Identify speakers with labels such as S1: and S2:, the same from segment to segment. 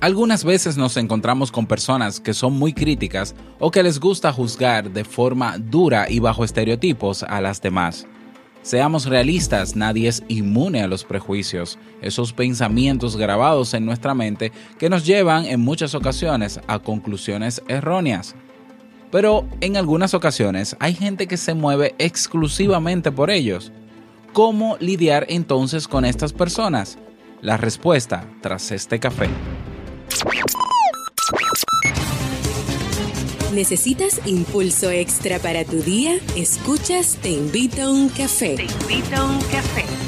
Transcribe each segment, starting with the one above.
S1: Algunas veces nos encontramos con personas que son muy críticas o que les gusta juzgar de forma dura y bajo estereotipos a las demás. Seamos realistas, nadie es inmune a los prejuicios, esos pensamientos grabados en nuestra mente que nos llevan en muchas ocasiones a conclusiones erróneas. Pero en algunas ocasiones hay gente que se mueve exclusivamente por ellos. ¿Cómo lidiar entonces con estas personas? La respuesta tras este café.
S2: ¿Necesitas impulso extra para tu día? Escuchas Te invito a un café. Te invito a un café.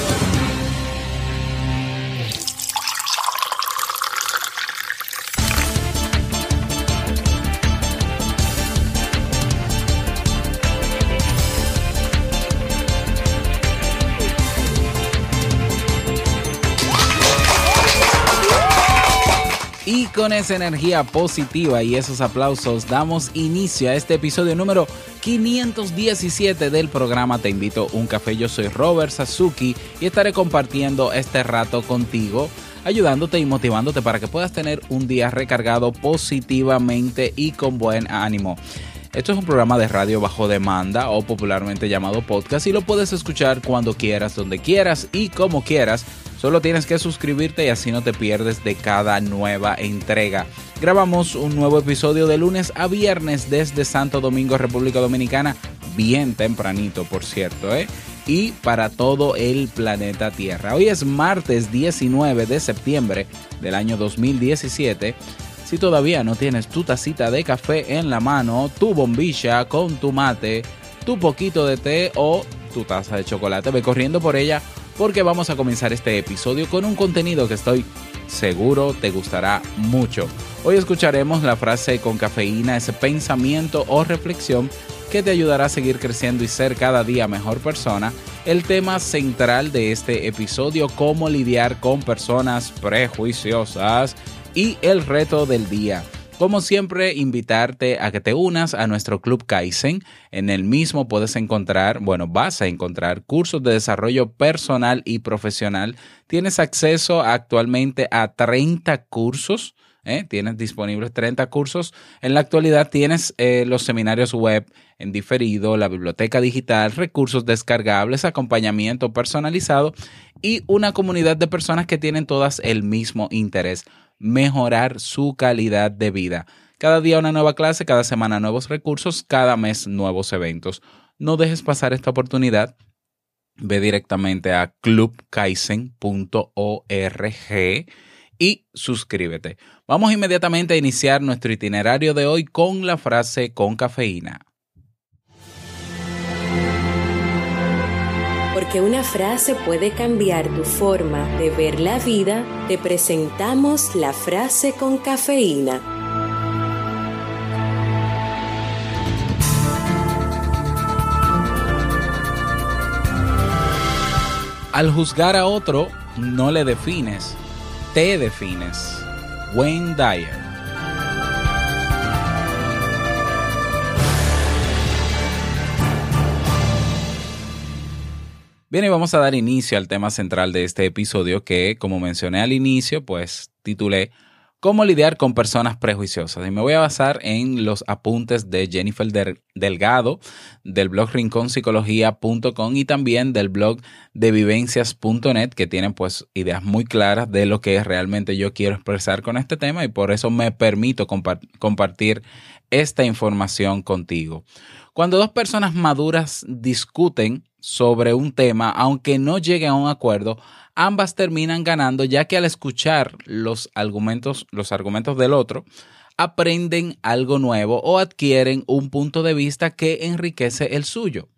S1: Esa energía positiva y esos aplausos damos inicio a este episodio número 517 del programa Te invito a un café. Yo soy Robert Sasuki y estaré compartiendo este rato contigo ayudándote y motivándote para que puedas tener un día recargado positivamente y con buen ánimo. Esto es un programa de radio bajo demanda o popularmente llamado podcast y lo puedes escuchar cuando quieras, donde quieras y como quieras Solo tienes que suscribirte y así no te pierdes de cada nueva entrega. Grabamos un nuevo episodio de lunes a viernes desde Santo Domingo, República Dominicana, bien tempranito, por cierto, ¿eh? Y para todo el planeta Tierra. Hoy es martes 19 de septiembre del año 2017. Si todavía no tienes tu tacita de café en la mano, tu bombilla con tu mate, tu poquito de té o tu taza de chocolate, ve corriendo por ella porque vamos a comenzar este episodio con un contenido que estoy seguro te gustará mucho. Hoy escucharemos la frase con cafeína, ese pensamiento o reflexión que te ayudará a seguir creciendo y ser cada día mejor persona. El tema central de este episodio, cómo lidiar con personas prejuiciosas y el reto del día. Como siempre, invitarte a que te unas a nuestro Club Kaizen. En el mismo puedes encontrar, bueno, vas a encontrar cursos de desarrollo personal y profesional. Tienes acceso actualmente a 30 cursos. ¿eh? Tienes disponibles 30 cursos. En la actualidad tienes eh, los seminarios web en diferido, la biblioteca digital, recursos descargables, acompañamiento personalizado y una comunidad de personas que tienen todas el mismo interés mejorar su calidad de vida. Cada día una nueva clase, cada semana nuevos recursos, cada mes nuevos eventos. No dejes pasar esta oportunidad. Ve directamente a clubkaisen.org y suscríbete. Vamos inmediatamente a iniciar nuestro itinerario de hoy con la frase con cafeína.
S2: Porque una frase puede cambiar tu forma de ver la vida, te presentamos la frase con cafeína.
S1: Al juzgar a otro, no le defines, te defines. Wayne Dyer. Bien, y vamos a dar inicio al tema central de este episodio que, como mencioné al inicio, pues titulé ¿Cómo lidiar con personas prejuiciosas? Y me voy a basar en los apuntes de Jennifer Delgado del blog rinconpsicología.com y también del blog de vivencias.net que tienen pues ideas muy claras de lo que realmente yo quiero expresar con este tema y por eso me permito compartir esta información contigo. Cuando dos personas maduras discuten sobre un tema, aunque no lleguen a un acuerdo, ambas terminan ganando ya que al escuchar los argumentos, los argumentos del otro, aprenden algo nuevo o adquieren un punto de vista que enriquece el suyo.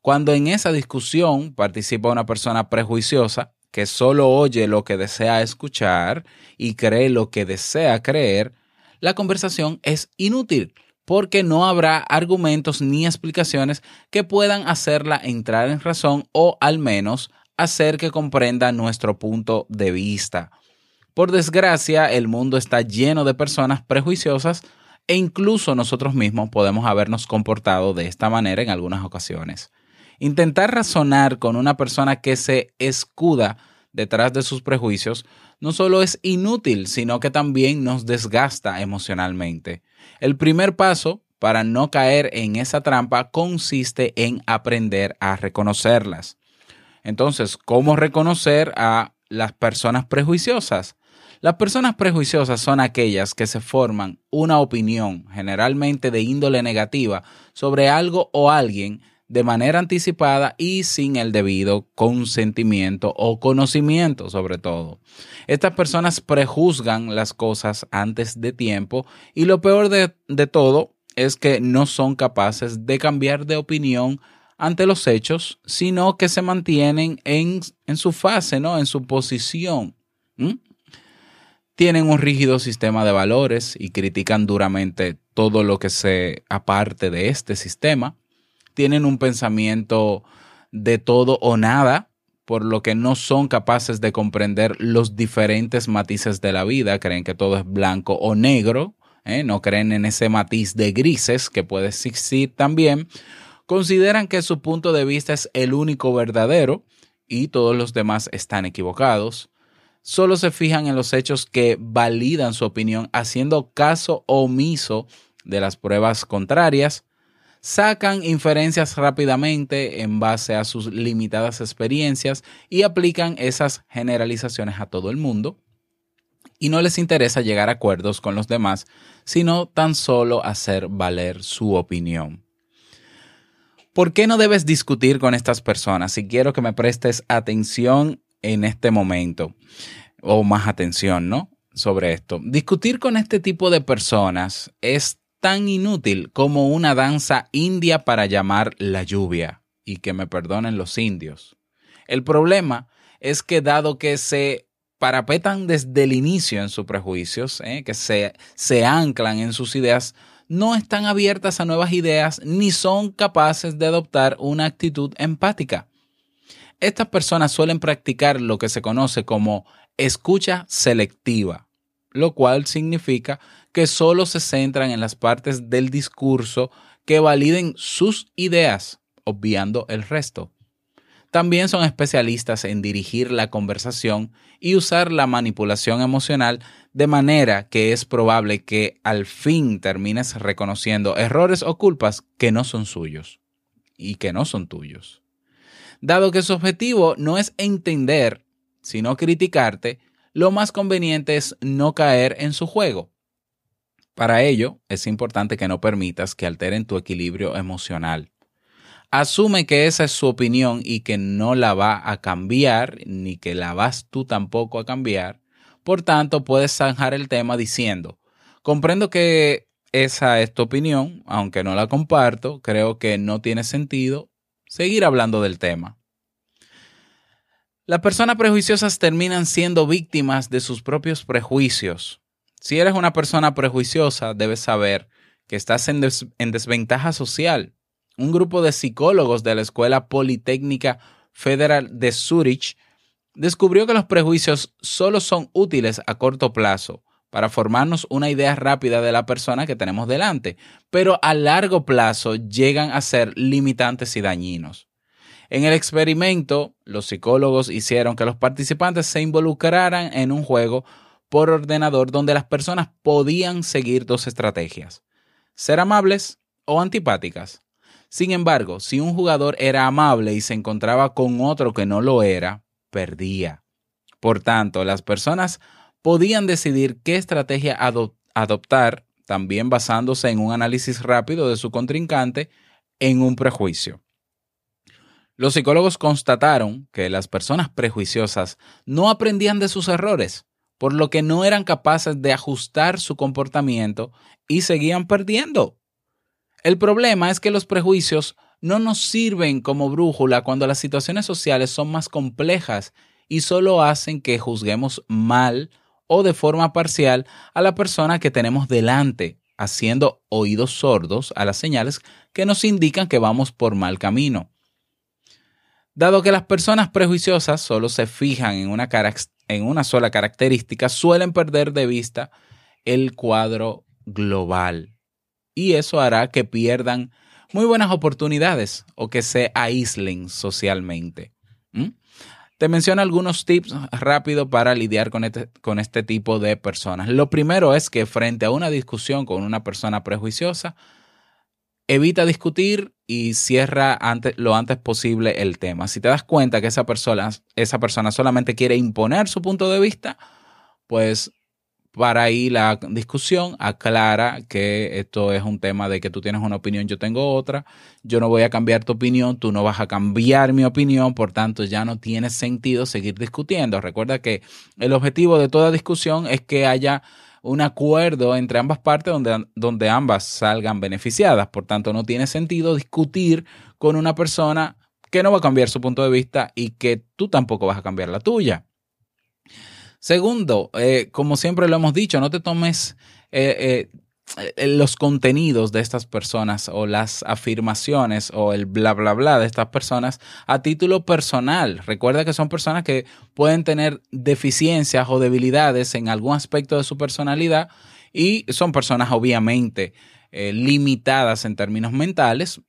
S1: Cuando en esa discusión participa una persona prejuiciosa que solo oye lo que desea escuchar y cree lo que desea creer, la conversación es inútil porque no habrá argumentos ni explicaciones que puedan hacerla entrar en razón o al menos hacer que comprenda nuestro punto de vista. Por desgracia, el mundo está lleno de personas prejuiciosas e incluso nosotros mismos podemos habernos comportado de esta manera en algunas ocasiones. Intentar razonar con una persona que se escuda detrás de sus prejuicios no solo es inútil, sino que también nos desgasta emocionalmente. El primer paso para no caer en esa trampa consiste en aprender a reconocerlas. Entonces, ¿cómo reconocer a las personas prejuiciosas? Las personas prejuiciosas son aquellas que se forman una opinión, generalmente de índole negativa, sobre algo o alguien de manera anticipada y sin el debido consentimiento o conocimiento sobre todo. Estas personas prejuzgan las cosas antes de tiempo y lo peor de, todo es que no son capaces de cambiar de opinión ante los hechos, sino que se mantienen en, su fase, ¿no? en su posición. Tienen un rígido sistema de valores y critican duramente todo lo que se aparte de este sistema tienen un pensamiento de todo o nada, por lo que no son capaces de comprender los diferentes matices de la vida, creen que todo es blanco o negro, ¿eh? no creen en ese matiz de grises que puede existir también, consideran que su punto de vista es el único verdadero y todos los demás están equivocados, solo se fijan en los hechos que validan su opinión haciendo caso omiso de las pruebas contrarias, sacan inferencias rápidamente en base a sus limitadas experiencias y aplican esas generalizaciones a todo el mundo. Y no les interesa llegar a acuerdos con los demás, sino tan solo hacer valer su opinión. ¿Por qué no debes discutir con estas personas? Si quiero que me prestes atención en este momento, o más atención, ¿no? Sobre esto. Discutir con este tipo de personas es tan inútil como una danza india para llamar la lluvia, y que me perdonen los indios. El problema es que dado que se parapetan desde el inicio en sus prejuicios, ¿eh? que se, se anclan en sus ideas, no están abiertas a nuevas ideas ni son capaces de adoptar una actitud empática. Estas personas suelen practicar lo que se conoce como escucha selectiva, lo cual significa que solo se centran en las partes del discurso que validen sus ideas, obviando el resto. También son especialistas en dirigir la conversación y usar la manipulación emocional de manera que es probable que al fin termines reconociendo errores o culpas que no son suyos y que no son tuyos. Dado que su objetivo no es entender, sino criticarte, lo más conveniente es no caer en su juego. Para ello, es importante que no permitas que alteren tu equilibrio emocional. Asume que esa es su opinión y que no la va a cambiar, ni que la vas tú tampoco a cambiar. Por tanto, puedes zanjar el tema diciendo, comprendo que esa es tu opinión, aunque no la comparto, creo que no tiene sentido seguir hablando del tema. Las personas prejuiciosas terminan siendo víctimas de sus propios prejuicios si eres una persona prejuiciosa, debes saber que estás en, desventaja social. Un grupo de psicólogos de la Escuela Politécnica Federal de Zurich descubrió que los prejuicios solo son útiles a corto plazo para formarnos una idea rápida de la persona que tenemos delante, pero a largo plazo llegan a ser limitantes y dañinos. En el experimento, los psicólogos hicieron que los participantes se involucraran en un juego por ordenador donde las personas podían seguir dos estrategias, ser amables o antipáticas. Sin embargo, si un jugador era amable y se encontraba con otro que no lo era, perdía. Por tanto, las personas podían decidir qué estrategia adoptar, también basándose en un análisis rápido de su contrincante en un prejuicio. Los psicólogos constataron que las personas prejuiciosas no aprendían de sus errores, por lo que no eran capaces de ajustar su comportamiento y seguían perdiendo. El problema es que los prejuicios no nos sirven como brújula cuando las situaciones sociales son más complejas y solo hacen que juzguemos mal o de forma parcial a la persona que tenemos delante, haciendo oídos sordos a las señales que nos indican que vamos por mal camino. Dado que las personas prejuiciosas solo se fijan en una, en una sola característica, suelen perder de vista el cuadro global. Y eso hará que pierdan muy buenas oportunidades o que se aíslen socialmente. Te menciono algunos tips rápidos para lidiar con este, con este tipo de personas. Lo primero es que frente a una discusión con una persona prejuiciosa, evita discutir y cierra antes, lo antes posible el tema. Si te das cuenta que esa persona, esa persona solamente quiere imponer su punto de vista, pues para ahí la discusión aclara que esto es un tema de que tú tienes una opinión, yo tengo otra, yo no voy a cambiar tu opinión, tú no vas a cambiar mi opinión, por tanto ya no tiene sentido seguir discutiendo. Recuerda que el objetivo de toda discusión es que haya un acuerdo entre ambas partes donde, donde ambas salgan beneficiadas, por tanto no tiene sentido discutir con una persona que no va a cambiar su punto de vista y que tú tampoco vas a cambiar la tuya. Segundo, eh, como siempre lo hemos dicho, no te tomes eh, eh, los contenidos de estas personas o las afirmaciones o el bla, bla, bla de estas personas a título personal. Recuerda que son personas que pueden tener deficiencias o debilidades en algún aspecto de su personalidad y son personas obviamente limitadas en términos mentales,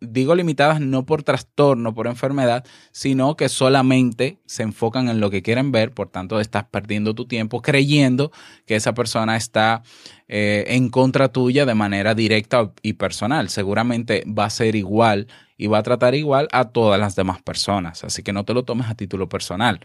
S1: digo limitadas no por trastorno, por enfermedad, sino que solamente se enfocan en lo que quieren ver, por tanto estás perdiendo tu tiempo creyendo que esa persona está eh, en contra tuya de manera directa y personal. Seguramente va a ser igual y va a tratar igual a todas las demás personas, así que no te lo tomes a título personal.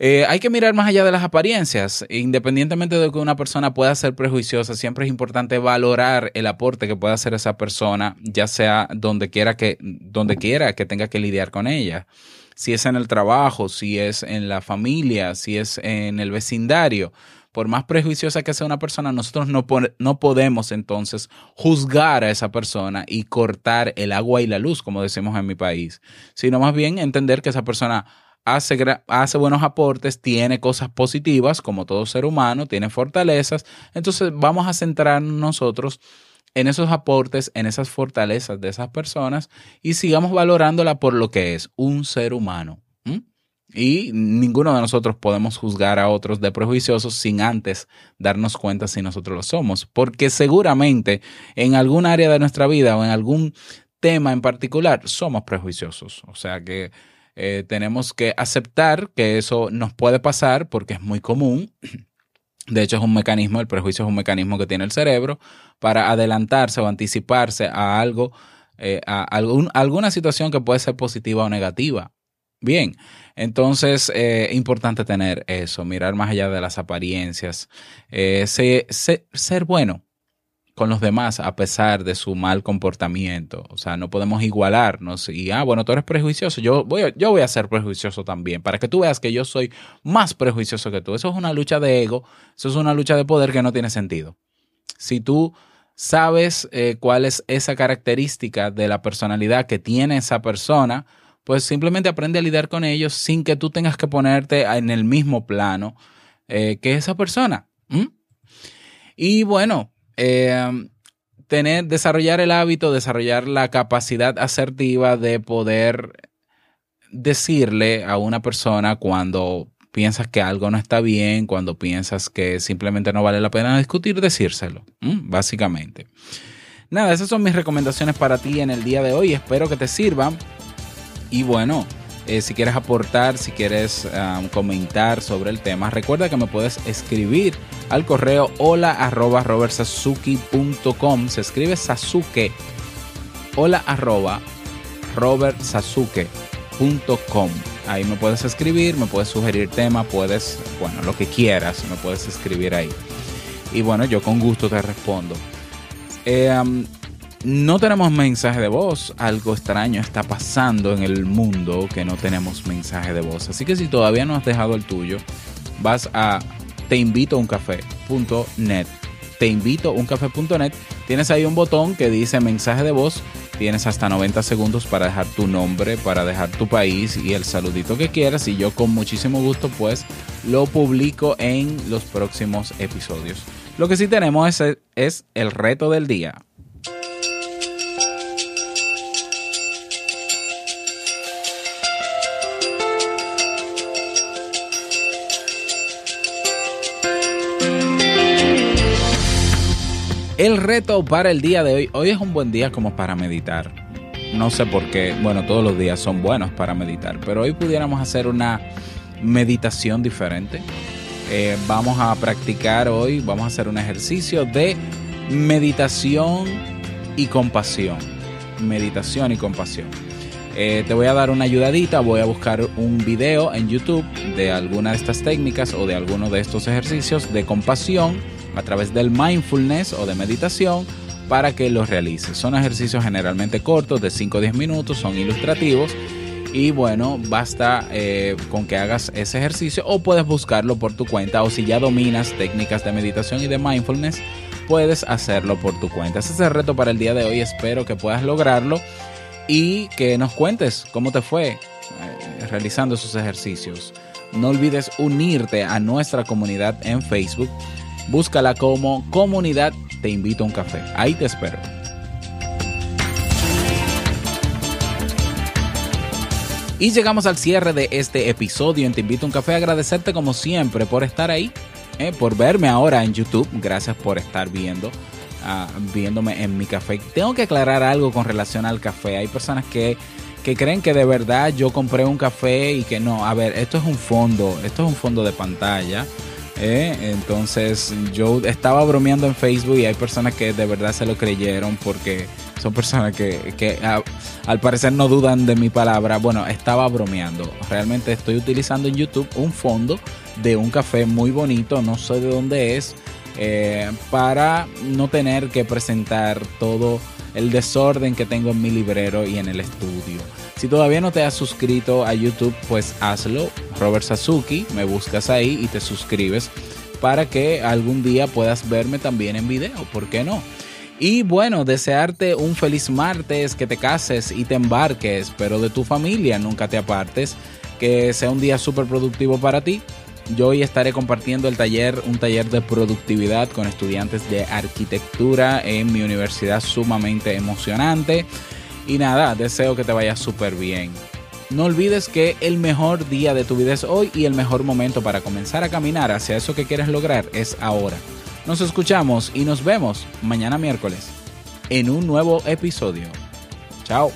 S1: Eh, hay que mirar más allá de las apariencias. Independientemente de que una persona pueda ser prejuiciosa, siempre es importante valorar el aporte que pueda hacer esa persona, ya sea donde quiera que, donde quiera que tenga que lidiar con ella. Si es en el trabajo, si es en la familia, si es en el vecindario. Por más prejuiciosa que sea una persona, nosotros no, no podemos entonces juzgar a esa persona y cortar el agua y la luz, como decimos en mi país, sino más bien entender que esa persona hace, buenos aportes, tiene cosas positivas, como todo ser humano, tiene fortalezas. Entonces vamos a centrarnos nosotros en esos aportes, en esas fortalezas de esas personas y sigamos valorándola por lo que es un ser humano. Y ninguno de nosotros podemos juzgar a otros de prejuiciosos sin antes darnos cuenta si nosotros lo somos, porque seguramente en algún área de nuestra vida o en algún tema en particular somos prejuiciosos. O sea que eh, tenemos que aceptar que eso nos puede pasar porque es muy común. De hecho, es un mecanismo, el prejuicio es un mecanismo que tiene el cerebro para adelantarse o anticiparse a algo, eh, a alguna situación que puede ser positiva o negativa. Bien, entonces, es eh, importante tener eso, mirar más allá de las apariencias, ser bueno, con los demás a pesar de su mal comportamiento. O sea, no podemos igualarnos y, ah, bueno, tú eres prejuicioso, yo voy, a, yo voy a ser prejuicioso también, para que tú veas que yo soy más prejuicioso que tú. Eso es una lucha de ego, eso es una lucha de poder que no tiene sentido. Si tú sabes eh, cuál es esa característica de la personalidad que tiene esa persona, pues simplemente aprende a lidiar con ellos sin que tú tengas que ponerte en el mismo plano eh, que esa persona. Y bueno, eh, tener, desarrollar el hábito, desarrollar la capacidad asertiva de poder decirle a una persona cuando piensas que algo no está bien, cuando piensas que simplemente no vale la pena discutir, decírselo, básicamente. Nada, esas son mis recomendaciones para ti en el día de hoy. Espero que te sirvan. Y bueno, eh, si quieres aportar, si quieres comentar sobre el tema, recuerda que me puedes escribir al correo hola arroba robertsasuki.com. Se escribe Sasuke. Hola arroba robertsasuke.com. Ahí me puedes escribir, me puedes sugerir tema, puedes, bueno, lo que quieras, me puedes escribir ahí. Y bueno, yo con gusto te respondo. Eh, no tenemos mensaje de voz. Algo extraño está pasando en el mundo que no tenemos mensaje de voz. Así que si todavía no has dejado el tuyo, vas a teinvitouncafe.net teinvitouncafé.net. Tienes ahí un botón que dice mensaje de voz. Tienes hasta 90 segundos para dejar tu nombre, para dejar tu país y el saludito que quieras. Y yo con muchísimo gusto pues lo publico en los próximos episodios. Lo que sí tenemos es, es el reto del día. El reto para el día de hoy, hoy es un buen día como para meditar. No sé por qué, bueno, todos los días son buenos para meditar, pero hoy pudiéramos hacer una meditación diferente. Eh, vamos a practicar hoy, vamos a hacer un ejercicio de meditación y compasión. Meditación y compasión. Eh, te voy a dar una ayudadita, voy a buscar un video en YouTube de alguna de estas técnicas o de alguno de estos ejercicios de compasión a través del mindfulness o de meditación para que los realices. Son ejercicios generalmente cortos, de 5 o 10 minutos, son ilustrativos y bueno, basta eh, con que hagas ese ejercicio o puedes buscarlo por tu cuenta o si ya dominas técnicas de meditación y de mindfulness, puedes hacerlo por tu cuenta. Ese es el reto para el día de hoy, espero que puedas lograrlo y que nos cuentes cómo te fue eh, realizando esos ejercicios. No olvides unirte a nuestra comunidad en Facebook Búscala como comunidad Te invito a un café. Ahí te espero. Y llegamos al cierre de este episodio en Te invito a un café. Agradecerte como siempre por estar ahí, eh, por verme ahora en YouTube. Gracias por estar viendo. Ah, viéndome en mi café. Tengo que aclarar algo con relación al café. Hay personas que, que creen que de verdad yo compré un café y que no. A ver, esto es un fondo, esto es un fondo de pantalla. ¿Eh? Entonces yo estaba bromeando en Facebook y hay personas que de verdad se lo creyeron porque son personas que, al parecer no dudan de mi palabra. Bueno, estaba bromeando. Realmente estoy utilizando en YouTube un fondo de un café muy bonito, no sé de dónde es, eh, para no tener que presentar todo el desorden que tengo en mi librero y en el estudio. Si todavía no te has suscrito a YouTube, pues hazlo. Robert Sasuki, me buscas ahí y te suscribes para que algún día puedas verme también en video. ¿Por qué no? Y bueno, desearte un feliz martes, que te cases y te embarques, pero de tu familia nunca te apartes, que sea un día súper productivo para ti. Yo hoy estaré compartiendo el taller, un taller de productividad con estudiantes de arquitectura en mi universidad sumamente emocionante. Y nada, deseo que te vaya súper bien. No olvides que el mejor día de tu vida es hoy y el mejor momento para comenzar a caminar hacia eso que quieres lograr es ahora. Nos escuchamos y nos vemos mañana miércoles en un nuevo episodio. Chao.